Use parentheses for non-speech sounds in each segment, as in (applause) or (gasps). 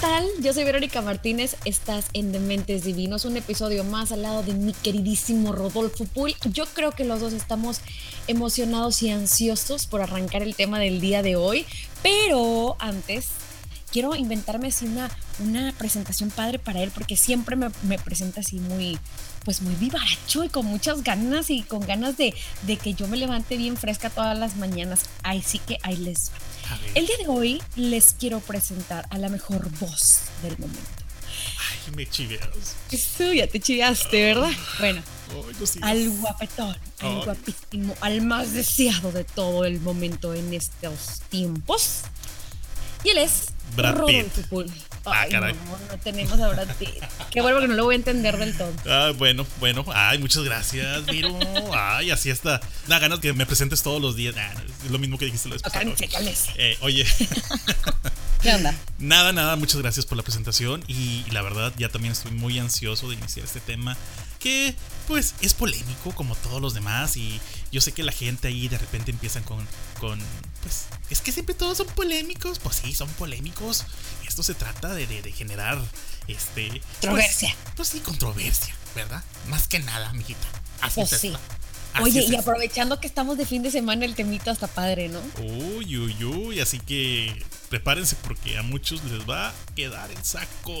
Hola, ¿qué tal? Yo soy Verónica Martínez, estás en Dementes Divinos, un episodio más al lado de mi queridísimo Rodolfo Puy. Yo creo que los dos estamos emocionados y ansiosos por arrancar el tema del día de hoy, pero antes quiero inventarme así una, una presentación padre para él, porque siempre me, me presenta así muy, pues muy vivaracho y con muchas ganas y con ganas de, de que yo me levante bien fresca todas las mañanas. Así que ahí les va. El día de hoy les quiero presentar a la mejor voz del momento. Ay, me chiveas. Eso ya te chiveaste, ¿verdad? Bueno, al guapetón, al guapísimo, al más deseado de todo el momento en estos tiempos. Y él es Brad Rodolfo Pitt. Ah, Ay, caray. no, no tenemos a Brad Pitt. Qué bueno que no lo voy a entender del todo. Ah, bueno, bueno. Ay, muchas gracias, Viro. Ay, así está. Da ganas que me presentes todos los días. Ah, es lo mismo que dijiste la vez pasada. Eh, oye, (laughs) ¿Qué onda? nada, nada, muchas gracias por la presentación y, y la verdad ya también estoy muy ansioso de iniciar este tema que pues es polémico como todos los demás y yo sé que la gente ahí de repente empiezan con, con pues es que siempre todos son polémicos, pues sí, son polémicos. Esto se trata de, de- de generar este pues- Controversia. Pues, sí, controversia, ¿verdad? Más que nada, mijita. Así Pues sí. Así Oye, es y aprovechando que estamos de fin de semana, el temito hasta padre, ¿no? Uy, uy, uy, así que prepárense porque a muchos les va a quedar el saco.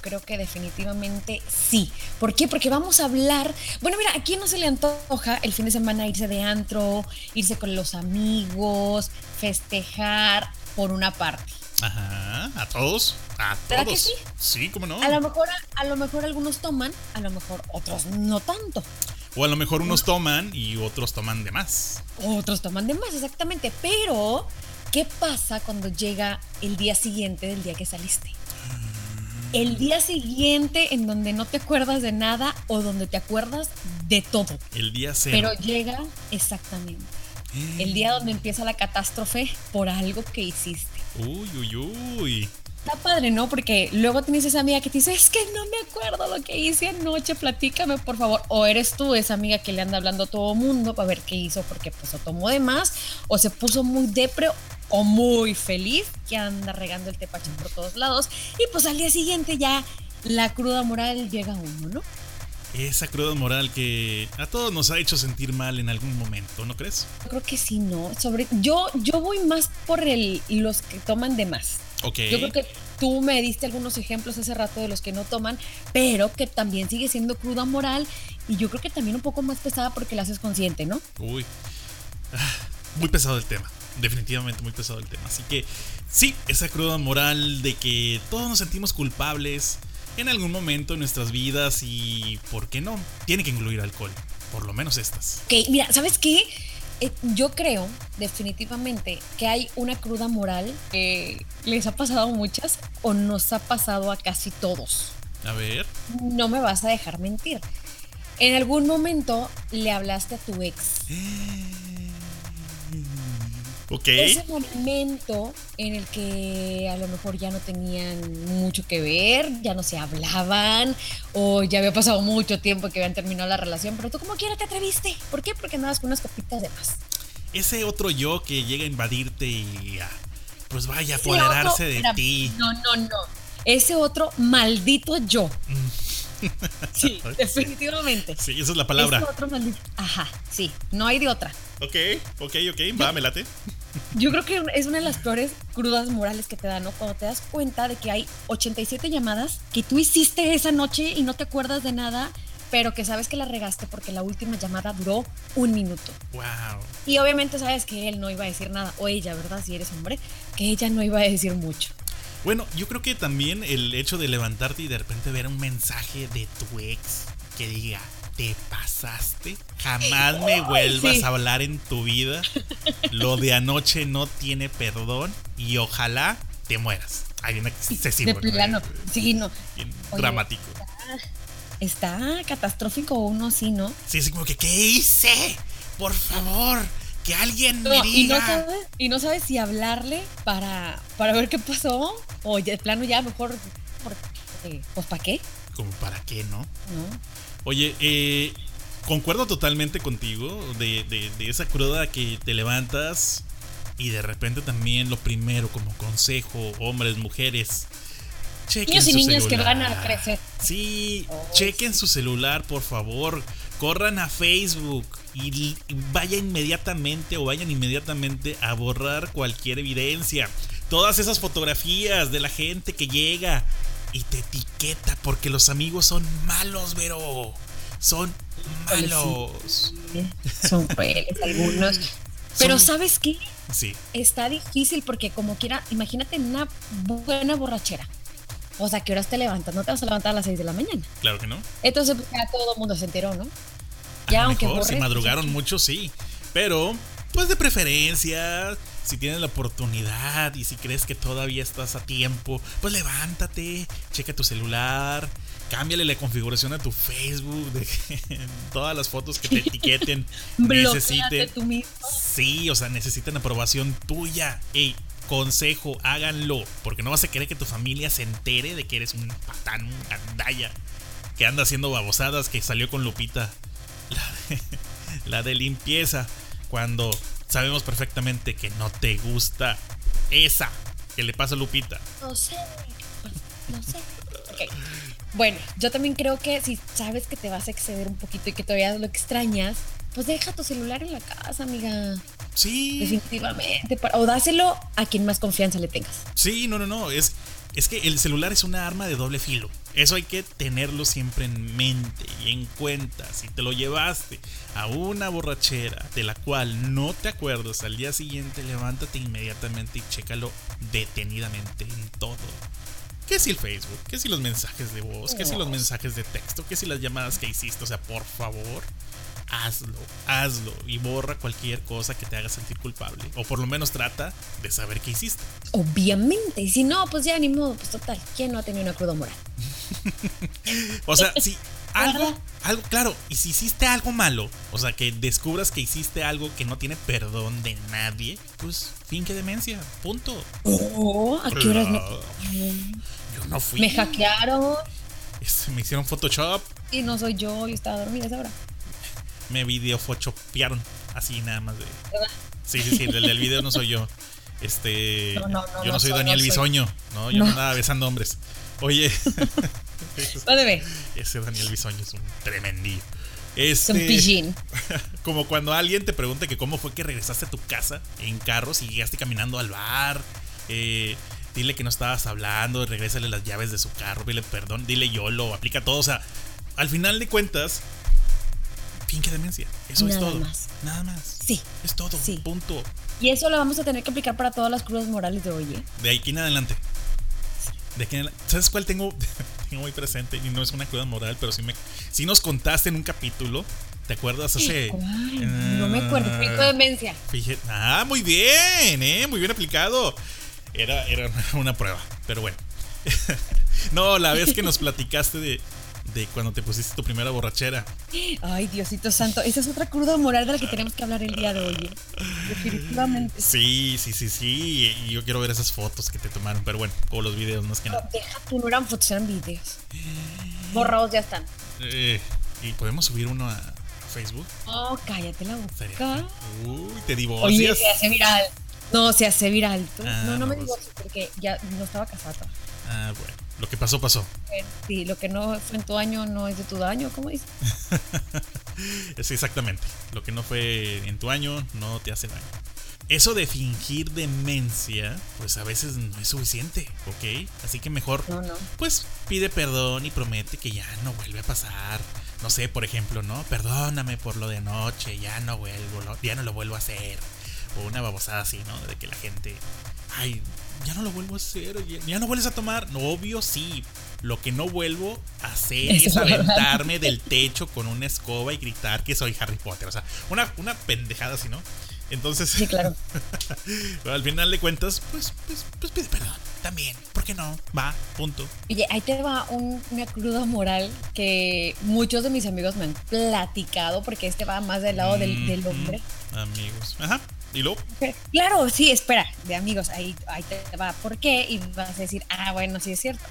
Creo que definitivamente sí. ¿Por qué? Porque vamos a hablar. Bueno, mira, ¿a quién no se le antoja el fin de semana irse de antro, irse con los amigos, festejar por una parte? Ajá, a todos, a ¿Verdad todos. que sí? Sí, cómo no. A lo mejor, a, lo mejor algunos toman, a lo mejor otros no tanto. O a lo mejor unos toman y otros toman de más. Otros toman de más, exactamente. Pero, ¿qué pasa cuando llega el día siguiente del día que saliste? El día siguiente en donde no te acuerdas de nada o donde te acuerdas de todo. El día cero. Pero llega exactamente. El día donde empieza la catástrofe por algo que hiciste. Uy, uy, uy. Está padre, ¿no? Porque luego tienes esa amiga que te dice, es que no me acuerdo lo que hice anoche, platícame por favor. O eres tú esa amiga que le anda hablando a todo mundo para ver qué hizo porque pues o tomó de más o se puso muy depre o muy feliz que anda regando el tepache por todos lados. Y pues al día siguiente ya la cruda moral llega a uno, ¿no? Esa cruda moral que a todos nos ha hecho sentir mal en algún momento, ¿no crees? Yo creo que sí, ¿no? Sobre, yo, yo voy más por el, los que toman de más. Yo creo que tú me diste algunos ejemplos hace rato de los que no toman, pero que también sigue siendo cruda moral y yo creo que también un poco más pesada porque la haces consciente, ¿no? Uy. Ah, Muy pesado el tema. Definitivamente muy pesado el tema. Así que sí, esa cruda moral de que todos nos sentimos culpables en algún momento en nuestras vidas y, ¿por qué no? Tiene que incluir alcohol. Por lo menos estas. Ok, mira, ¿sabes qué? Eh, yo creo definitivamente que hay una cruda moral que les ha pasado a muchas o nos ha pasado a casi todos. A ver. No me vas a dejar mentir. En algún momento le hablaste a tu ex (gasps) Ok. Ese momento en el que a lo mejor ya no tenían mucho que ver, ya no se hablaban, o ya había pasado mucho tiempo que habían terminado la relación, pero tú como quiera te atreviste. ¿Por qué? Porque andabas con unas copitas de más. Ese otro yo que llega a invadirte y pues vaya a apoderarse de ti. No, no, no. Ese otro maldito yo. (laughs) Sí, definitivamente. Sí, esa es la palabra. Ese otro maldito. Ajá, sí, no hay de otra. Ok, ok, ok, va, me late. Yo creo que es una de las peores crudas morales que te dan, ¿no? Cuando te das cuenta de que hay 87 llamadas que tú hiciste esa noche y no te acuerdas de nada, pero que sabes que la regaste porque la última llamada duró un minuto. Wow. Y obviamente sabes que él no iba a decir nada, o ella, ¿verdad? Si eres hombre, que ella no iba a decir mucho. Bueno, yo creo que también el hecho de levantarte y de repente ver un mensaje de tu ex que diga, te pasaste, jamás me vuelvas sí. a hablar en tu vida, lo de anoche no tiene perdón y ojalá te mueras. Hay una excesivo, de plano. Sí, no. Oye, dramático. Está catastrófico uno, sí, ¿no? Sí, así como que, ¿qué hice? Por favor, que alguien me No, y, no diga. y no sabes si hablarle para, para ver qué pasó, o de plano ya mejor, porque, pues ¿para qué? Como para qué, ¿no? ¿No? Oye, eh, concuerdo totalmente contigo de, de- de esa cruda que te levantas y de repente también lo primero como consejo, hombres, mujeres, chequen Niños y su niñas que van a crecer. Sí, Oh, chequen su celular, por favor. Corran a Facebook y vayan inmediatamente o vayan inmediatamente a borrar cualquier evidencia. Todas esas fotografías de la gente que llega y te etiqueta porque los amigos son malos, Vero. Son malos. Son (laughs) crueles algunos. Pero Son- ¿sabes qué? Sí, Está difícil porque como quiera, imagínate una buena borrachera. O sea, ¿qué horas te levantas? No te vas a levantar a las 6 de la mañana. claro que no. Entonces, pues, ya todo el mundo se enteró, ¿no? A Ya, lo aunque mejor, si madrugaron pues, mucho, sí. Pero, pues de preferencia, si tienes la oportunidad y si crees que todavía estás a tiempo, pues levántate, checa tu celular, cámbiale la configuración a tu Facebook, de que todas las fotos que te (laughs) etiqueten necesiten. tú mismo. Sí, o sea, necesitan aprobación tuya. Ey, consejo, háganlo. Porque no vas a querer que tu familia se entere de que eres un patán, un gandalla. Que anda haciendo babosadas, que salió con Lupita. La de, (laughs) la de limpieza. Cuando sabemos perfectamente que no te gusta esa que le pasa a Lupita. No sé. No sé. Ok. Bueno, yo también creo que si sabes que te vas a exceder un poquito y que todavía lo extrañas, pues deja tu celular en la casa, amiga. Sí. Definitivamente. O dáselo a quien más confianza le tengas. Sí, no, no, no. Es, es que el celular es una arma de doble filo. Eso hay que tenerlo siempre en mente y en cuenta. Si te lo llevaste a una borrachera de la cual no te acuerdas al día siguiente, levántate inmediatamente y chécalo detenidamente en todo. ¿Qué si el Facebook? ¿Qué si los mensajes de voz? ¿Qué si los mensajes de texto? ¿Qué si las llamadas que hiciste? O sea, por favor, hazlo, hazlo y borra cualquier cosa que te haga sentir culpable. O por lo menos trata de saber qué hiciste. Obviamente. Y si no, pues ya ni modo. Pues total. ¿Quién no ha tenido una cruda moral? (laughs) O sea, (laughs) si algo, algo, claro, y si hiciste algo malo, o sea, que descubras que hiciste algo que no tiene perdón de nadie, pues finge demencia, punto. Oh, ¿a qué horas me.? Yo no fui. Me hackearon me hicieron Photoshop, y no soy yo. Yo estaba dormida a esa hora. Me video photoshopearon, así nada más de. ¿Verdad? Sí, sí, sí, el del video no soy yo. Este, No, no, no, yo no, soy Daniel soy. Bisoño, no, yo No. andaba besando hombres. Oye, (laughs) ¿Dónde ve? ese Daniel Bisoño es un tremendillo. Es un Este, pillín. (laughs) Como cuando alguien te pregunta que cómo fue que regresaste a tu casa en carros y llegaste caminando al bar. eh, dile que no estabas hablando, regrésale las llaves de su carro, dile perdón, dile YOLO, aplica todo. O sea, al final de cuentas, finge demencia. Eso es Nada todo. más. Nada más. Sí. Es todo. Sí. Punto. Y eso lo vamos a tener que aplicar para todas las crudas morales de hoy. ¿eh? De aquí en adelante. De aquí en adela- ¿Sabes cuál tengo, (laughs) tengo muy presente? Y no es una cruda moral, pero sí, me, sí nos contaste en un capítulo. ¿Te acuerdas hace... No me acuerdo. Ah, de demencia. Fíjate, ah, muy bien, eh, muy bien aplicado. Era, era una prueba, pero bueno. (laughs) no, la vez que nos platicaste de, de cuando te pusiste tu primera borrachera. Ay, Diosito Santo. Esa es otra cruda moral de la que tenemos que hablar el día de hoy. ¿eh? Definitivamente. Sí, sí, sí, sí. Y yo quiero ver esas fotos que te tomaron, pero bueno, o los videos más que No, nada. deja tú, no eran fotos, eran videos. Borrados ya están. Eh, y podemos subir uno a Facebook. Oh, cállate la boca. Uy, te Oye, divorcias. se hace viral. No, se hace viral. Ah, no, no me pues. divorcio porque ya no estaba casada. Ah, bueno. Lo que pasó, pasó. Eh, Sí, lo que no fue en tu año no es de tu daño, ¿cómo dices? (laughs) Es exactamente. Lo que no fue en tu año no te hace daño. Eso de fingir demencia, pues a veces no es suficiente, ¿ok? Así que mejor, No, no. pues pide perdón y promete que ya no vuelve a pasar. No sé, por ejemplo, ¿no? Perdóname por lo de anoche, ya no vuelvo, ya no lo vuelvo a hacer. O una babosada así, ¿no? De que la gente, ay, ya no lo vuelvo a hacer, ya, ya no vuelves a tomar. No, obvio, sí. Lo que no vuelvo a hacer es es aventarme del techo con una escoba y gritar que soy Harry Potter. O sea, una, una pendejada así, ¿no? Entonces, Sí, claro. (laughs) al final de cuentas, pues, pues, pues pide perdón. También, ¿por qué no? Va, punto. Oye, ahí te va un- una cruda moral que muchos de mis amigos me han platicado, porque este va más del lado del, del hombre. Amigos. Ajá. Y luego, Claro, sí, espera, de amigos, ahí, ahí te va. ¿Por qué? Y vas a decir, ah, bueno, sí es cierto.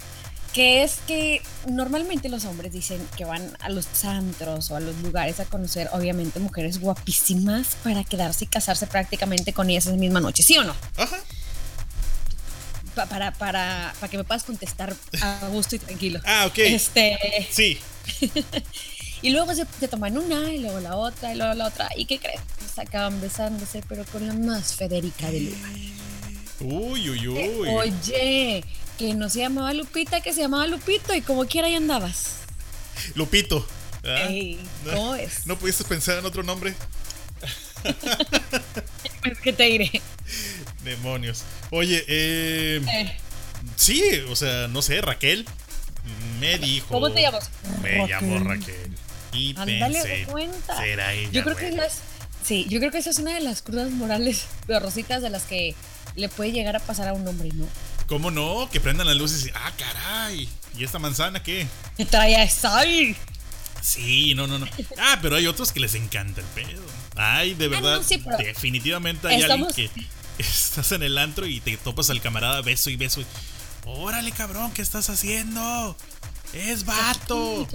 Que es que normalmente los hombres dicen que van a los antros o a los lugares a conocer, obviamente, mujeres guapísimas para quedarse y casarse prácticamente con ellas esa misma noche, ¿sí o no? ajá. para, para, para que me puedas contestar a gusto y tranquilo. Ah, ok. Este. Sí. (laughs) y luego se, se, toman una, y luego la otra, y luego la otra. ¿Y qué crees? Pues acaban besándose, pero con la más Federica del lugar. Uy, uy, uy. Oye, que no se llamaba Lupita, que se llamaba Lupito, y como quiera ahí andabas. Lupito. ¿Ah? Ey, ¿Cómo es? ¿No pudiste pensar en otro nombre? (laughs) pues, ¿qué te diré? Demonios. Oye, eh, eh. Sí, o sea, no sé, Raquel me dijo. ¿Cómo te llamas? Me Raquel. llamo Raquel. Y Ándale, pensé, cuenta. será ella. Yo creo que es, sí, yo creo que esa es una de las crudas morales rositas de las que le puede llegar a pasar a un hombre, ¿no? ¿Cómo no? Que prendan las luces y ah, caray. ¿Y esta manzana qué? Que trae sal. Sí, no, no, no. Ah, pero hay otros que les encanta el pedo. Ay, de verdad. Ah, no, sí, pero definitivamente hay estamos... alguien que (laughs) estás en el antro y te topas al camarada beso y beso. Y, Órale, cabrón, ¿qué estás haciendo? Es vato.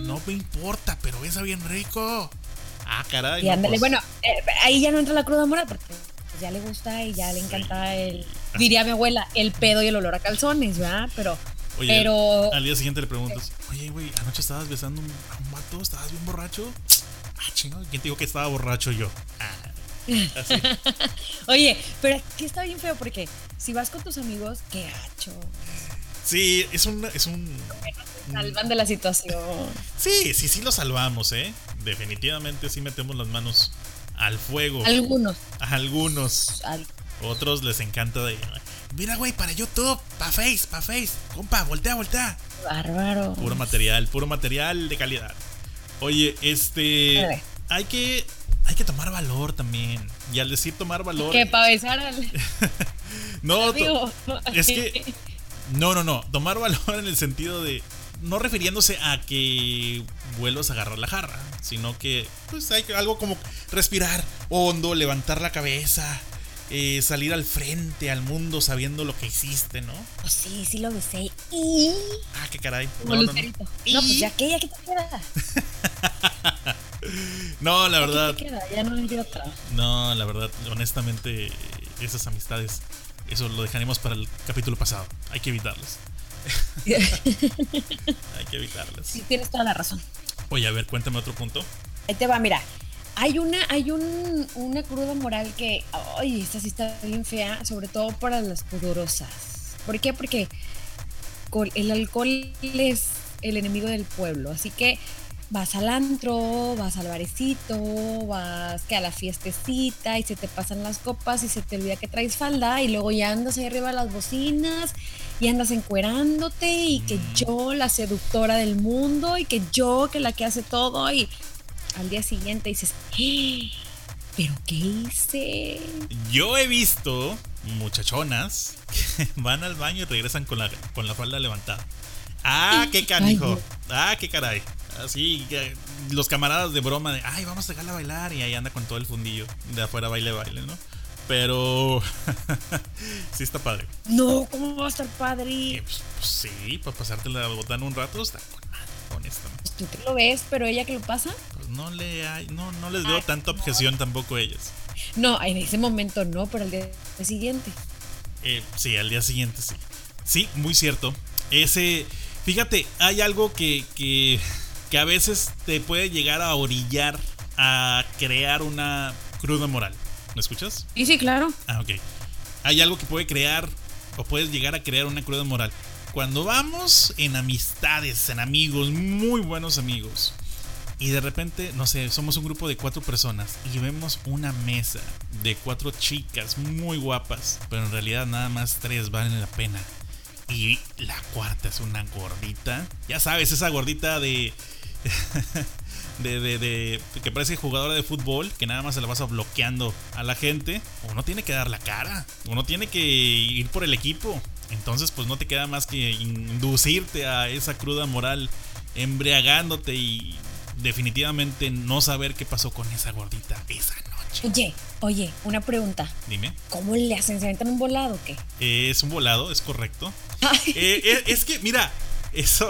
No me importa, pero besa bien rico. Ah, caray. Y ándale, bueno, eh, ahí ya no entra la cruda moral porque ya le gusta y ya le encanta el, diría mi abuela, el pedo y el olor a calzones, ¿verdad? Pero, Oye, pero... Al día siguiente le preguntas, oye, güey, anoche estabas besando a un vato, estabas bien borracho. Ah, chingado, ¿quién te dijo que estaba borracho yo? Ah, así. (laughs) oye, pero aquí está bien feo porque si vas con tus amigos, qué hacho. Sí, es un... Es un salvan de la situación. Sí, sí, sí lo salvamos, ¿eh? Definitivamente sí metemos las manos al fuego. Algunos. A algunos. Al... Otros les encanta de. Mira, güey, para YouTube, pa' Face, pa' Face. Compa, voltea, voltea. Bárbaro. Puro material, puro material de calidad. Oye, este. Hay que. Hay que tomar valor también. Y al decir tomar valor. ¿Qué? ¿Para besar al.? (laughs) no, es que. (laughs) No, no, no. Tomar valor en el sentido de no refiriéndose a que vuelvas a agarrar la jarra, sino que pues hay algo como respirar hondo, levantar la cabeza, eh, salir al frente al mundo sabiendo lo que hiciste, ¿no? Oh, sí, sí lo besé. Y... Ah, qué caray. No, no, no. no, pues ya que, ya que te queda. (laughs) no, la verdad. Te queda? Ya no hay otra. No, la verdad, honestamente, esas amistades, eso lo dejaremos para el capítulo pasado. Hay que evitarlos. (laughs) Hay que evitarlas. Sí, tienes toda la razón. Oye, a ver, cuéntame otro punto. Ahí te va, mira. Hay una, hay un, una cruda moral que, ay, esta sí está bien fea, sobre todo para las pudorosas. ¿Por qué? Porque el alcohol es el enemigo del pueblo, así que vas al antro, vas al barecito, vas que a la fiestecita y se te pasan las copas y se te olvida que traes falda y luego ya andas ahí arriba de las bocinas y andas encuerándote y que Mm. yo la seductora del mundo y que yo que la que hace todo y al día siguiente dices, "Eh, ¿pero qué hice? Yo he visto muchachonas que (laughs) van al baño y regresan con la, con la falda levantada. Ah, qué canijo. Ah, qué caray. Así, que los camaradas de broma de, ay, vamos a dejarla bailar. Y ahí anda con todo el fundillo de afuera, baile, baile, ¿no? Pero (laughs) sí está padre. No, ¿cómo va a estar padre? pues, pues sí, para pasarte la botana un rato está con madre, honestamente. Pues tú que lo ves, pero ella que lo pasa. Pues no le hay, no, no les veo tanta objeción tampoco a ellas. No, en ese momento no, pero al día siguiente. Eh, sí, al día siguiente sí. Sí, muy cierto. Ese. Fíjate, hay algo que, que, que a veces te puede llegar a orillar a crear una cruda moral. ¿Me escuchas? Y sí, claro. Ah, ok. Hay algo que puede crear o puedes llegar a crear una cruda moral. Cuando vamos en amistades, en amigos, muy buenos amigos, y de repente, no sé, somos un grupo de cuatro personas y vemos una mesa de cuatro chicas muy guapas, pero en realidad nada más tres valen la pena. Y la cuarta es una gordita. Ya sabes, esa gordita de. (laughs) De, de, de, que parece jugadora de fútbol, que nada más se la vas bloqueando a la gente, uno tiene que dar la cara, uno tiene que ir por el equipo. Entonces, pues no te queda más que inducirte a esa cruda moral, embriagándote y definitivamente no saber qué pasó con esa gordita esa. Oye, oye, una pregunta. Dime. ¿Cómo le hacen? ¿Se aventan un volado o qué? Es un volado, es correcto. Eh, eh, es que, mira, eso,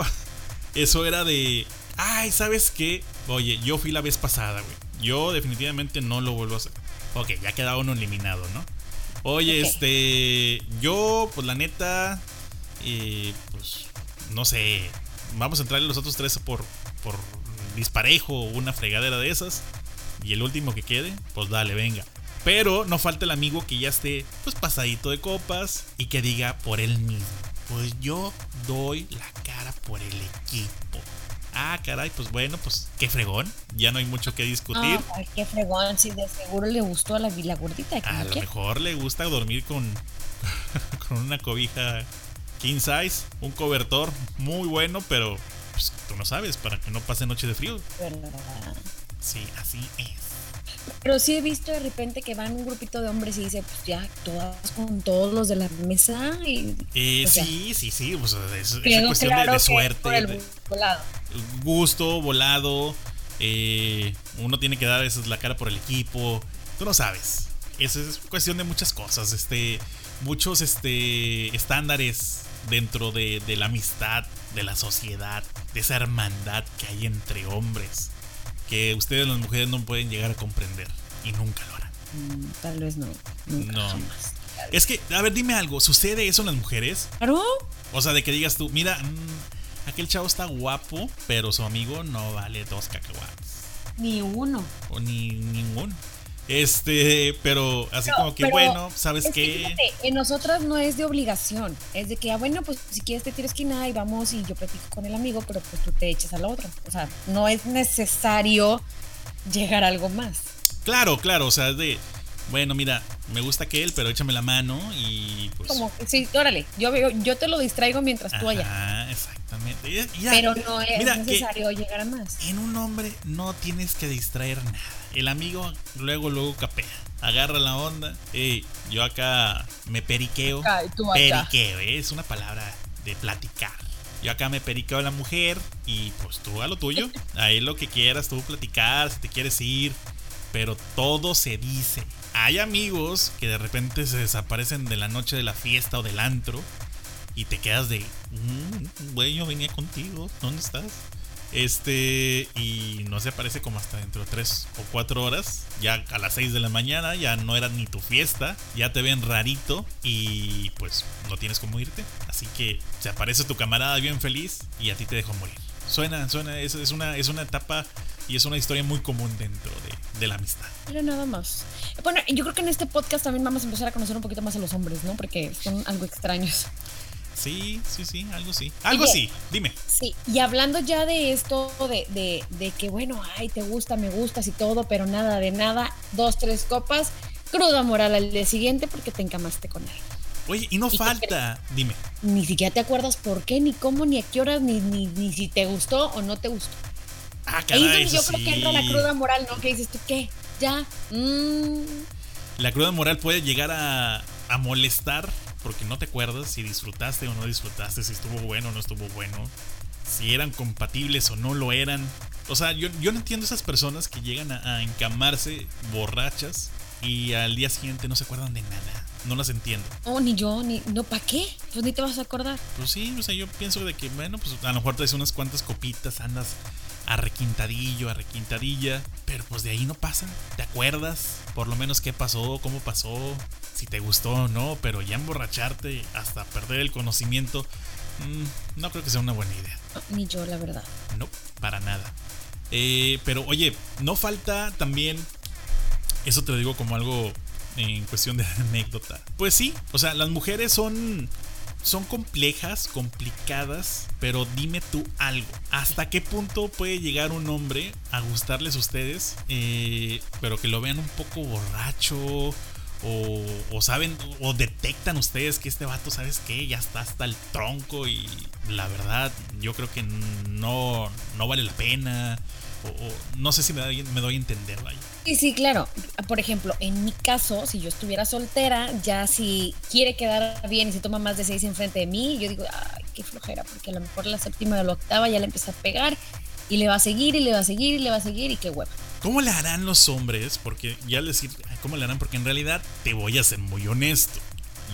eso era de. Ay, ¿sabes qué? Oye, yo fui la vez pasada, güey. Yo definitivamente no lo vuelvo a hacer. Ok, ya queda uno eliminado, ¿no? Oye, este. Yo, pues la neta. Eh, pues. No sé. Vamos a entrarle los otros tres por, por disparejo o una fregadera de esas. Y el último que quede, pues dale, venga. Pero no falta el amigo que ya esté, pues pasadito de copas y que diga por él mismo. Pues yo doy la cara por el equipo. Ah, caray, pues bueno, pues qué fregón. Ya no hay mucho que discutir. Ah, qué fregón, sí, de seguro le gustó a la, la gordita. A lo mejor le gusta dormir con, (laughs) con una cobija king size, un cobertor muy bueno, pero pues, tú no sabes, para que no pase noche de frío. Sí, así es. Pero sí he visto de repente que van un grupito de hombres y dice, pues ya, todas con todos los de la mesa. Y, eh, sí, sí, sí, pues es, cuestión de, suerte. volado. Gusto, volado. Eh, uno tiene que dar la cara por el equipo. Tú no sabes. Eso es cuestión de muchas cosas. Este, muchos este, estándares dentro de, de la amistad, de la sociedad, de esa hermandad que hay entre hombres que ustedes las mujeres no pueden llegar a comprender y nunca lo harán. Mm, tal vez no. no. Es que, a ver, dime algo, ¿sucede eso en las mujeres? Claro. O sea, de que digas tú, mira, mm, aquel chavo está guapo, pero su amigo no vale dos cacahuates. Ni uno. O ni ninguno. Este, pero así como que bueno, ¿sabes qué? en nosotras no es de obligación, es de que, ah, bueno, pues si quieres te tires esquina y vamos y yo platico con el amigo, pero pues tú te eches a la otra. O sea, no es necesario llegar a algo más. Claro, claro, o sea, es de, bueno, mira, me gusta que él, pero échame la mano y pues. Como, sí, órale, yo, yo te lo distraigo mientras tú allá. Ah, exactamente. pero no es necesario llegar a más. En un hombre no tienes que distraer nada el amigo luego, luego capea. Agarra la onda. Ey, yo acá me periqueo. periqueo, ¿eh? es una palabra de platicar. Yo acá me periqueo a la mujer y pues tú a lo tuyo. (laughs) Ahí lo que quieras, tú platicar, si te quieres ir. Pero todo se dice. Hay amigos que de repente se desaparecen de la noche de la fiesta o del antro y te quedas de, mmm, güey, yo venía contigo, ¿dónde estás? Este, y no se aparece como hasta dentro de 3 o 4 horas. Ya a las 6 de la mañana, ya no era ni tu fiesta. Ya te ven rarito y pues no tienes cómo irte. Así que se aparece tu camarada bien feliz y a ti te dejó morir. Suena, suena, es, una, es una etapa y es una historia muy común dentro de, de, la amistad. Pero nada más. Bueno, yo creo que en este podcast también vamos a empezar a conocer un poquito más a los hombres, ¿no? Porque son algo extraños. Sí, sí, sí, algo sí. Algo sí, dime. Sí, y hablando ya de esto, de, de, de, que bueno, ay, te gusta, me gustas y todo, pero nada de nada, dos, tres copas, cruda moral al día siguiente porque te encamaste con él. Oye, y no falta, dime. Ni siquiera te acuerdas por qué, ni cómo, ni a qué horas, ni, ni, ni si te gustó o no te gustó. Ah, caray, yo creo que entra la cruda moral, ¿no? Que dices tú, ¿qué? Ya. Mm. La cruda moral puede llegar a, a molestar porque no te acuerdas si disfrutaste o no disfrutaste, si estuvo bueno o no estuvo bueno, si eran compatibles o no lo eran. O sea, yo, yo no entiendo esas personas que llegan a, encamarse borrachas y al día siguiente no se acuerdan de nada. No las entiendo. Oh, ni yo, ni. No, ¿para qué? Pues ni te vas a acordar. Pues sí, o sea, yo pienso de que, bueno, pues a lo mejor te unas cuantas copitas, andas arrequintadillo, arrequintadilla, pero pues de ahí no pasa. ¿Te acuerdas? Por lo menos qué pasó, cómo pasó, si te gustó o no, pero ya emborracharte hasta perder el conocimiento, mm, no creo que sea una buena idea. Ni yo, la verdad. No, para nada. Eh, pero oye, no falta también, eso te lo digo como algo en cuestión de (laughs) anécdota. Pues sí, o sea, las mujeres son son complejas, complicadas, pero dime tú algo. ¿Hasta qué punto puede llegar un hombre a gustarles a ustedes, eh, pero que lo vean un poco borracho o, saben o detectan ustedes que este vato, ¿sabes qué? Ya está hasta el tronco y la verdad yo creo que no, no vale la pena. O, no sé si me doy, me doy a entender, vaya. Sí, sí, claro. Por ejemplo, en mi caso, si yo estuviera soltera, ya si quiere quedar bien y se toma más de seis enfrente de mí, yo digo, ay, qué flojera, porque a lo mejor la séptima o la octava ya le empieza a pegar y le va a seguir y le va a seguir y le va a seguir y qué huevo. ¿Cómo le harán los hombres? Porque ya al decir, ¿cómo le harán? Porque en realidad te voy a ser muy honesto.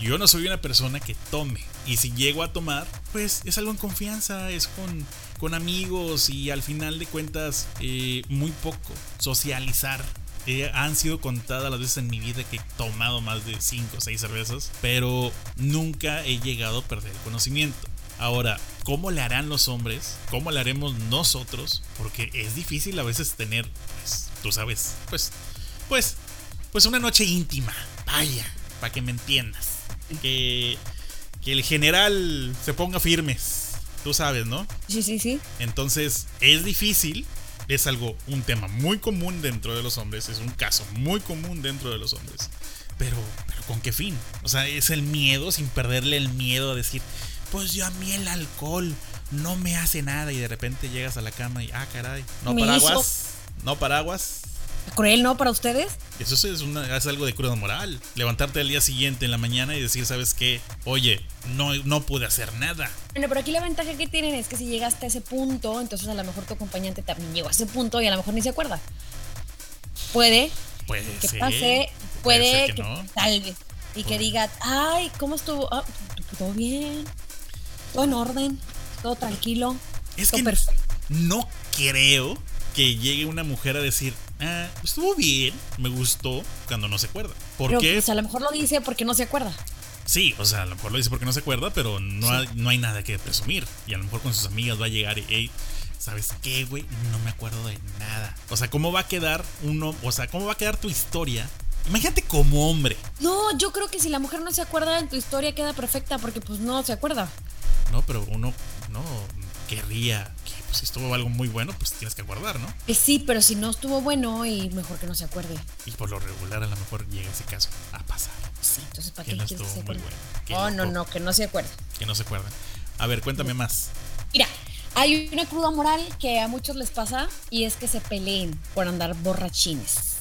Yo no soy una persona que tome. Y si llego a tomar, pues es algo en confianza, es con, con amigos y al final de cuentas eh, muy poco. Socializar eh, han sido contadas las veces en mi vida que he tomado más de 5 o 6 cervezas, pero nunca he llegado a perder el conocimiento. Ahora, ¿cómo le harán los hombres? ¿Cómo le haremos nosotros? Porque es difícil a veces tener, pues, tú sabes, pues, pues, pues una noche íntima. Vaya, para que me entiendas. Que, que el general se ponga firmes. Tú sabes, ¿no? Sí, sí, sí. Entonces, es difícil. Es algo, un tema muy común dentro de los hombres. Es un caso muy común dentro de los hombres. Pero, pero ¿con qué fin? O sea, es el miedo sin perderle el miedo a decir, pues yo a mí el alcohol no me hace nada y de repente llegas a la cama y, ah, caray, no paraguas, no paraguas. Cruel, ¿no? Para ustedes. Eso es, una, es algo de cruda moral. Levantarte al día siguiente en la mañana y decir, ¿sabes qué? Oye, no, no pude hacer nada. Bueno, pero aquí la ventaja que tienen es que si llegaste a ese punto, entonces a lo mejor tu acompañante también llegó a ese punto y a lo mejor ni se acuerda. Puede. Puede que ser, pase, puede, que, no. tal vez. Y que diga, ay, ¿cómo estuvo? Ah, todo bien todo en orden, todo tranquilo. Es todo que perfecto. no creo que llegue una mujer a decir, ah, estuvo bien, me gustó, cuando no se acuerda. ¿Por Pero, qué? pues, a lo mejor lo dice porque no se acuerda. Sí, o sea, a lo mejor lo dice porque no se acuerda, pero no, hay, no hay nada que presumir. Y a lo mejor con sus amigas va a llegar y, hey, ¿sabes qué, güey? No me acuerdo de nada. O sea, ¿cómo va a quedar uno? O sea, ¿cómo va a quedar tu historia? Imagínate como hombre. No, yo creo que si la mujer no se acuerda, en tu historia queda perfecta porque pues no se acuerda. No, pero uno no querría que si estuvo algo muy bueno, pues tienes que guardar, ¿no? Eh, sí, pero si no estuvo bueno y mejor que no se acuerde. Y por lo regular a lo mejor llega ese caso a pasar. Sí, entonces ¿para Que qué no que estuvo se muy bueno. Oh, no, no, que no se acuerde. Que no se acuerdan. A ver, cuéntame más. Mira, hay una cruda moral que a muchos les pasa y es que se peleen por andar borrachines.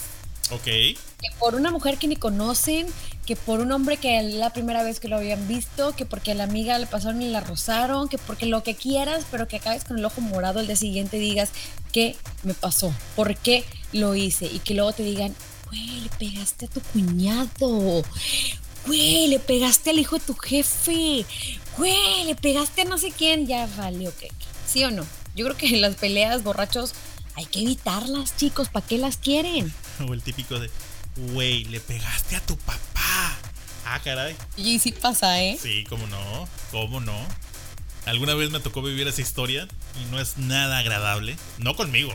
Ok. que por una mujer que ni conocen, que por un hombre que la primera vez que lo habían visto, que porque a la amiga le pasaron y la rozaron, que porque lo que quieras, pero que acabes con el ojo morado el día siguiente y digas, ¿qué me pasó? ¿Por qué lo hice? Y que luego te digan, güey, le pegaste a tu cuñado. Güey, le pegaste al hijo de tu jefe. Güey, le pegaste a no sé quién. Ya valió que. ¿Sí o no? Yo creo que (laughs) las peleas borrachos hay que evitarlas, chicos. ¿Para qué las quieren? (laughs) O el típico de, güey, le pegaste a tu papá. Ah, caray. Y sí pasa, ¿eh? Sí, cómo no, cómo no. Alguna vez me tocó vivir esa historia y no es nada agradable. No conmigo,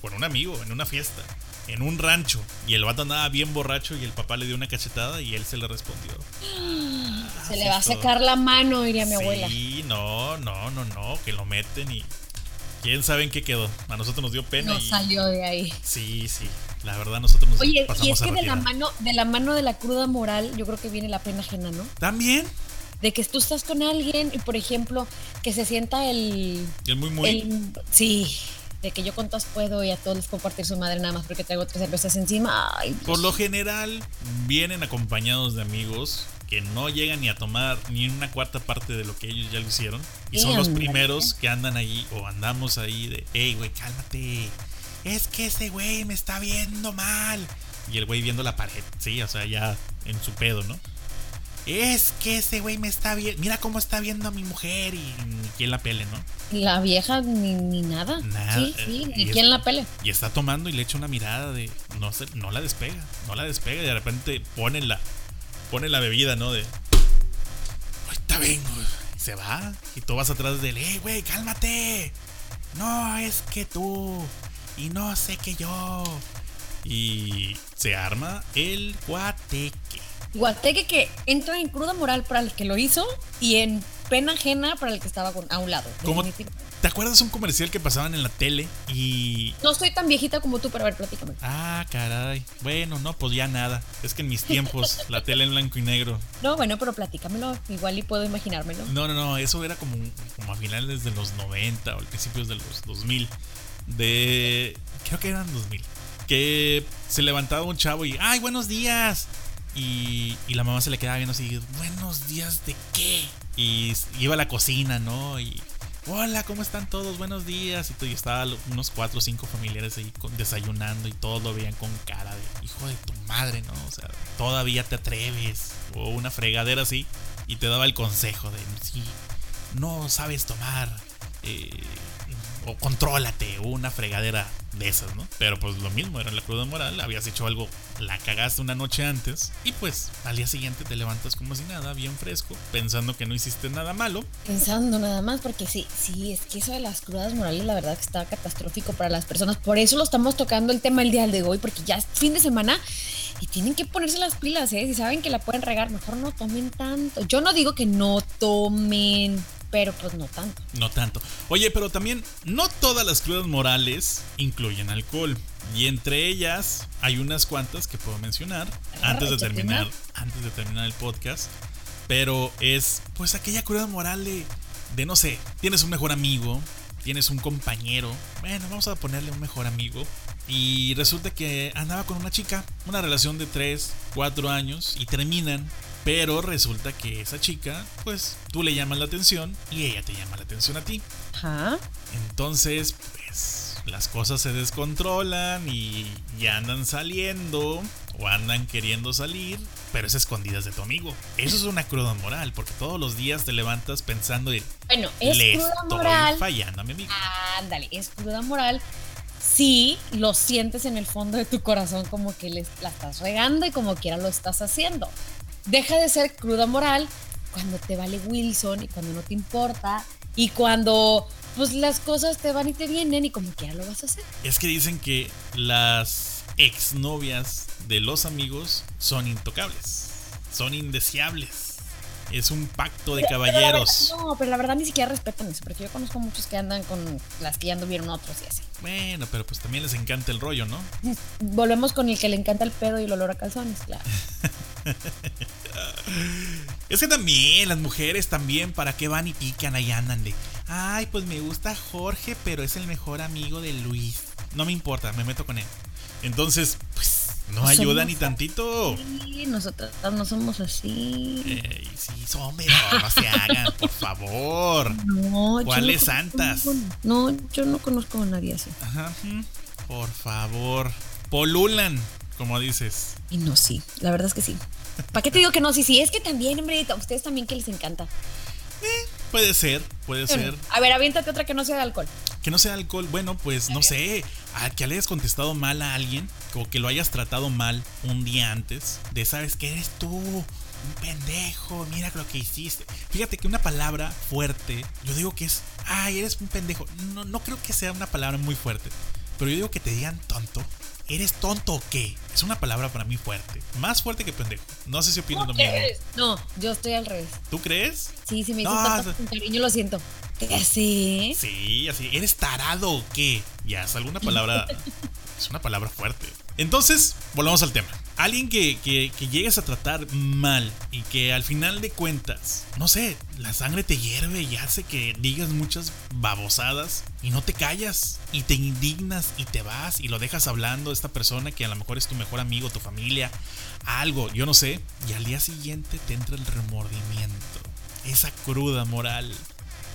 con un amigo, en una fiesta, en un rancho. Y el vato andaba bien borracho y el papá le dio una cachetada y él se le respondió. (gasps) Se le va a todo. sacar la mano, diría mi abuela. Sí, no, no, no, no, que lo meten y quién sabe en qué quedó. A nosotros nos dio pena No y salió de ahí. sí, sí. La verdad nosotros nos Oye, pasamos y es a que de la mano, de la mano de la cruda moral, yo creo que viene la pena ajena, ¿no? También De que tú estás con alguien y, por ejemplo, que se sienta el, el muy muy el sí, de que yo con todas puedo y a todos les puedo partir su madre nada más porque traigo tres cervezas encima. Ay, Por lo general vienen acompañados de amigos que no llegan ni a tomar ni una cuarta parte de lo que ellos ya lo hicieron. Y son los primeros que andan ahí o andamos ahí de, hey, güey, cálmate. Es que ese güey me está viendo mal. Y el güey viendo la pared, sí, o sea, ya en su pedo, ¿no? Es que ese güey me está viendo. Mira cómo está viendo a mi mujer y ni quien la pele, ¿no? la vieja ni, ni nada. Nada, Sí, sí, eh, ni y es- quien la pele. Y está tomando y le echa una mirada de no sé, no la despega, no la despega y de repente pone la pone la bebida, ¿no? De ahorita vengo. Se va y tú vas atrás de él, "Eh, güey, cálmate." No, es que tú y no sé que yo. Y se arma el guateque. Guateque que entra en cruda moral para el que lo hizo y en pena ajena para el que estaba con- a un lado. ¿Cómo- definitivamente. ¿Te acuerdas un comercial que pasaban en la tele y No soy tan viejita como tú, pero a ver, platícame. Ah, caray. Bueno, no, pues ya nada. Es que en mis tiempos, la (laughs) tele en blanco y negro. No, bueno, pero platícamelo. Igual y puedo imaginármelo. No, no, no, eso era como, como a finales de los 90 o al principios de los 2000. De. Creo que eran 2000. Que se levantaba un chavo y. ¡Ay, buenos días! Y, y la mamá se le quedaba viendo así. ¿Buenos días de qué? Y iba a la cocina, ¿no? Y. Hola, ¿cómo están todos? Buenos días. Y, y estaba unos cuatro o cinco familiares ahí desayunando y todos lo veían con cara de hijo de tu madre, ¿no? O sea, todavía te atreves. O una fregadera así. Y te daba el consejo de si no sabes tomar, eh, o contrólate, una fregadera de esas, ¿no? Pero pues lo mismo, era la cruda moral, habías hecho algo, la cagaste una noche antes y pues al día siguiente te levantas como si nada, bien fresco, pensando que no hiciste nada malo. Pensando nada más, porque sí, sí, es que eso de las crudas morales la verdad que está catastrófico para las personas, por eso lo estamos tocando el tema el día de hoy, porque ya es fin de semana y tienen que ponerse las pilas, ¿eh? Si saben que la pueden regar, mejor no tomen tanto. Yo no digo que no tomen pero pues no tanto. No tanto. Oye, pero también no todas las crudas morales incluyen alcohol. Y entre ellas hay unas cuantas que puedo mencionar antes de terminar, antes de terminar el podcast. Pero es pues aquella cruda moral de, de no sé, tienes un mejor amigo, tienes un compañero, bueno, vamos a ponerle un mejor amigo. Y resulta que andaba con una chica, una relación de 3, 4 años, y terminan pero resulta que esa chica, pues tú le llamas la atención y ella te llama la atención a ti. Ajá. Entonces, pues las cosas se descontrolan y ya andan saliendo o andan queriendo salir, pero es escondidas de tu amigo. Eso es una cruda moral, porque todos los días te levantas pensando y bueno, es le cruda estoy moral. fallando a mi amigo. Ándale, es cruda moral. Si lo sientes en el fondo de tu corazón como que le, la estás regando y como quiera lo estás haciendo deja de ser cruda moral cuando te vale Wilson y cuando no te importa y cuando pues las cosas te van y te vienen y como quiera lo vas a hacer. Es que dicen que las exnovias de los amigos son intocables, son indeseables. Es un pacto de caballeros. no, pero la verdad ni siquiera respetan eso, porque yo conozco muchos que andan con las que ya anduvieron otros y así. Bueno, pero pues también les encanta el rollo, ¿no? (laughs) Volvemos con el que le encanta el pedo y el olor a calzones, claro. (laughs) es que también las mujeres también, ¿para qué van y pican ahí andan de, ay, pues me gusta Jorge, pero es el mejor amigo de Luis. No me importa, me meto con él. Entonces, pues no ayuda ni tantito. Sí, nosotros no somos así. Ey, sí, pero no se hagan, por favor. No, ¿Cuáles santas? No, yo no conozco a nadie así. Ajá, por favor. Polulan, como dices. Y no, sí, la verdad es que sí. ¿Para qué te digo que no? Sí, sí, es que también, hombre, a ustedes también que les encanta. Eh, puede ser, puede ser. A ver, aviéntate otra que no sea de alcohol. Que no sea de alcohol, bueno, pues no sé, a que le hayas contestado mal a alguien, o que lo hayas tratado mal un día antes, de sabes que eres tú, un pendejo, mira lo que hiciste. Fíjate que una palabra fuerte, yo digo que es, ay, eres un pendejo. No, no creo que sea una palabra muy fuerte, pero yo digo que te digan tonto ¿Eres tonto o qué? Es una palabra para mí fuerte. Más fuerte que pendejo. No sé si opinas lo mismo. No, yo estoy al revés. ¿Tú crees? Sí, si me dices no, cariño lo siento. ¿Qué así? Sí, así. ¿Eres tarado o qué? Ya, es alguna palabra. (laughs) es una palabra fuerte. Entonces, volvamos al tema. Alguien que, que, llegues a tratar mal y que al final de cuentas, no sé, la sangre te hierve y hace que digas muchas babosadas y no te callas y te indignas y te vas y lo dejas hablando a esta persona que a lo mejor es tu mejor amigo, tu familia, algo, yo no sé, y al día siguiente te entra el remordimiento, esa cruda moral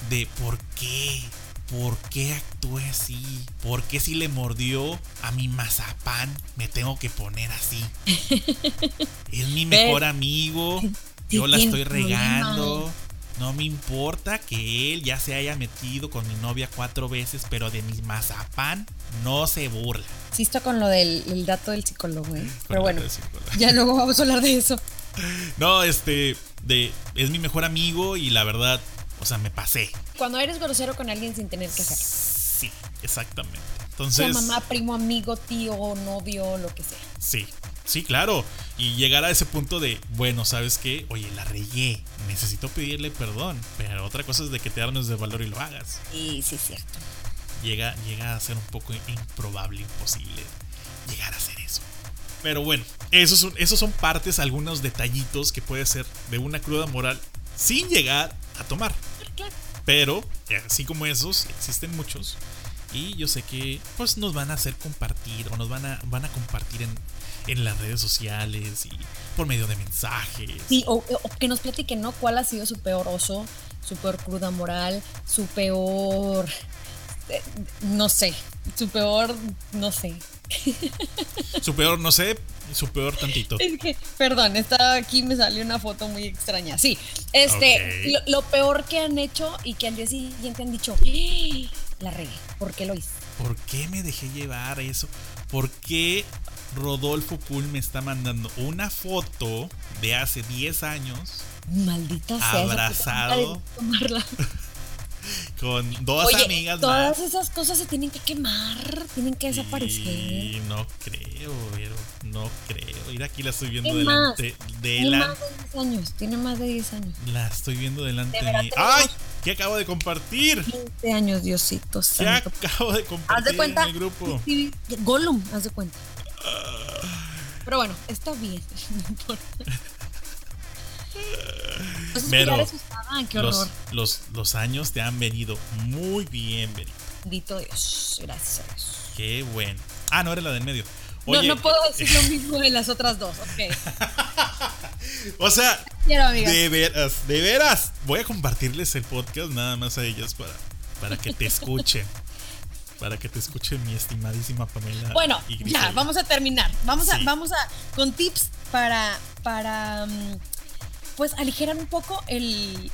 de por qué ¿por qué actué así? ¿Por qué si le mordió a mi mazapán me tengo que poner así? (laughs) es mi mejor amigo, yo la estoy regando. No me importa que él ya se haya metido con mi novia cuatro veces, pero de mi mazapán no se burla. Sí, está con lo del dato del psicólogo, ¿eh? Pero bueno, ya luego vamos a hablar de eso. (laughs) No, este, de, es mi mejor amigo y la verdad, o sea, me pasé. Cuando eres grosero con alguien sin tener que hacerlo. Sí, exactamente. Entonces. mamá, primo, amigo, tío, novio, lo que sea. Sí, sí, claro. Y llegar a ese punto de, bueno, ¿sabes qué? Oye, la regué. Necesito pedirle perdón. Pero otra cosa es de que te armes de valor y lo hagas. Sí, sí, cierto. Llega, llega a ser un poco improbable, imposible llegar a hacer eso. Pero bueno, esos son, esos son partes, algunos detallitos que puede ser de una cruda moral sin llegar a tomar. Pero, así como esos, existen muchos. Y yo sé que pues nos van a hacer compartir o nos van a, van a compartir en, en las redes sociales y por medio de mensajes. Sí, o, que nos platiquen, ¿no? ¿Cuál ha sido su peor oso, su peor cruda moral, su peor... Eh, no sé, su peor, no sé. (laughs) Su peor, no sé, su peor tantito. Es que, perdón, está aquí me salió una foto muy extraña. Sí, este, lo, peor que han hecho y que al día siguiente han dicho, ¡Ah! la regué? ¿Por qué lo hice? ¿Por qué me dejé llevar eso? ¿Por qué Rodolfo Cool me está mandando una foto de hace 10 años? Maldita sea. Abrazado. (laughs) (laughs) con dos amigas todas esas cosas se tienen que quemar, tienen que desaparecer. No creo, pero no creo. Mira, aquí la estoy viendo delante. Tiene más de 10 años, tiene más de 10 años. La estoy viendo delante de, mí. ¡Ay! ¿Qué acabo de compartir? 15 años, Diosito. ¿Qué acabo de compartir haz de cuenta, en el grupo? Gollum, haz de cuenta. Pero bueno, está bien. (laughs) No importa. Pero los, los, los, años te han venido muy bien, Berito. Bendito Dios, gracias a Dios. Qué bueno. Ah, no, era la del medio. no, no puedo decir lo (laughs) mismo de las otras dos, ok. o sea, de veras, de veras. Voy a compartirles el podcast nada más a ellas para, para que te escuchen. para que te escuche mi estimadísima Pamela. Bueno, ya, vamos a terminar. Vamos a, vamos a, con tips para, para, mm, pues aligerar un poco el,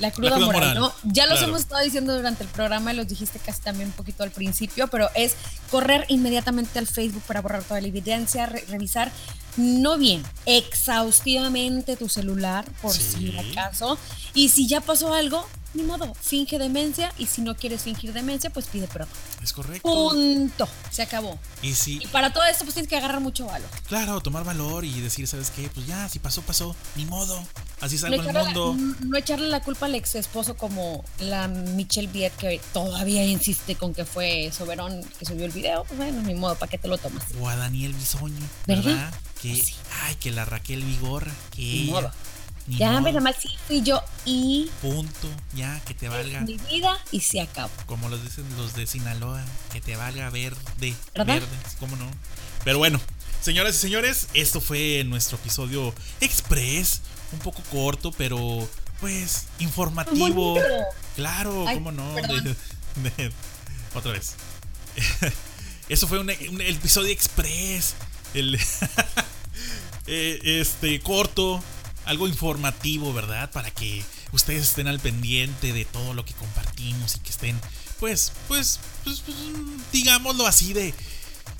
la cruda, moral, ¿no? Ya los hemos estado diciendo durante el programa, los dijiste casi también un poquito al principio, pero es correr inmediatamente al Facebook para borrar toda la evidencia, revisar no bien, exhaustivamente tu celular, por si acaso, y si ya pasó algo, ni modo, finge demencia y si no quieres fingir demencia, pues pide perdón. Es correcto. Punto. Se acabó. Y, si, y para todo esto, pues tienes que agarrar mucho valor. Claro, tomar valor y decir, ¿sabes qué? Pues ya, si pasó, pasó. Ni modo. Así salgo el mundo. no echarle la culpa al ex esposo como la Michelle Viet, que todavía insiste con que fue Soberón que subió el video. Pues bueno, ni modo, ¿para qué te lo tomas? O a Daniel Bisoño, ¿verdad? Que, pues ay, que la Raquel Vigorra, que ni modo ya, nada más sí fui yo y. Punto, ya, que te valga. Mi vida y se acabó. Como los dicen los de Sinaloa, que te valga verde. ¿Verdad? Verde, ¿cómo no? Pero bueno, señoras y señores, esto fue nuestro episodio express. Un poco corto, pero pues informativo. Claro, ¿cómo no? (laughs) otra vez. (laughs) Eso fue un, un episodio express. El, (laughs) eh, este, corto algo informativo, ¿verdad? Para que ustedes estén al pendiente de todo lo que compartimos y que estén, pues, pues, pues, pues digámoslo así de,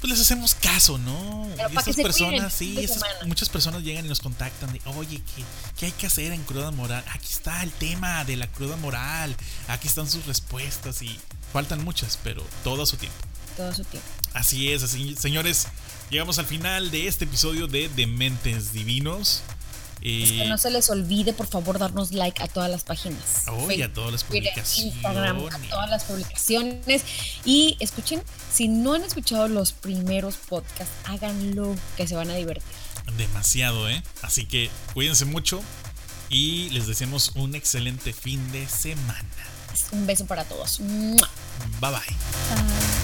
pues les hacemos caso, ¿no? y estas personas, sí, muchas personas llegan y nos contactan de, oye, ¿qué, ¿qué, hay que hacer en cruda moral? Aquí está el tema de la cruda moral, aquí están sus respuestas y faltan muchas, pero todo a su tiempo. Todo a su tiempo. Así es, así, señores, llegamos al final de este episodio de Dementes Divinos que no se les olvide, por favor, darnos like a todas las páginas. Oh, y a todas las publicaciones. Instagram, a todas las publicaciones. Y escuchen, si no han escuchado los primeros podcasts, háganlo, que se van a divertir. Demasiado, ¿eh? Así que cuídense mucho y les deseamos un excelente fin de semana. Un beso para todos. Bye bye.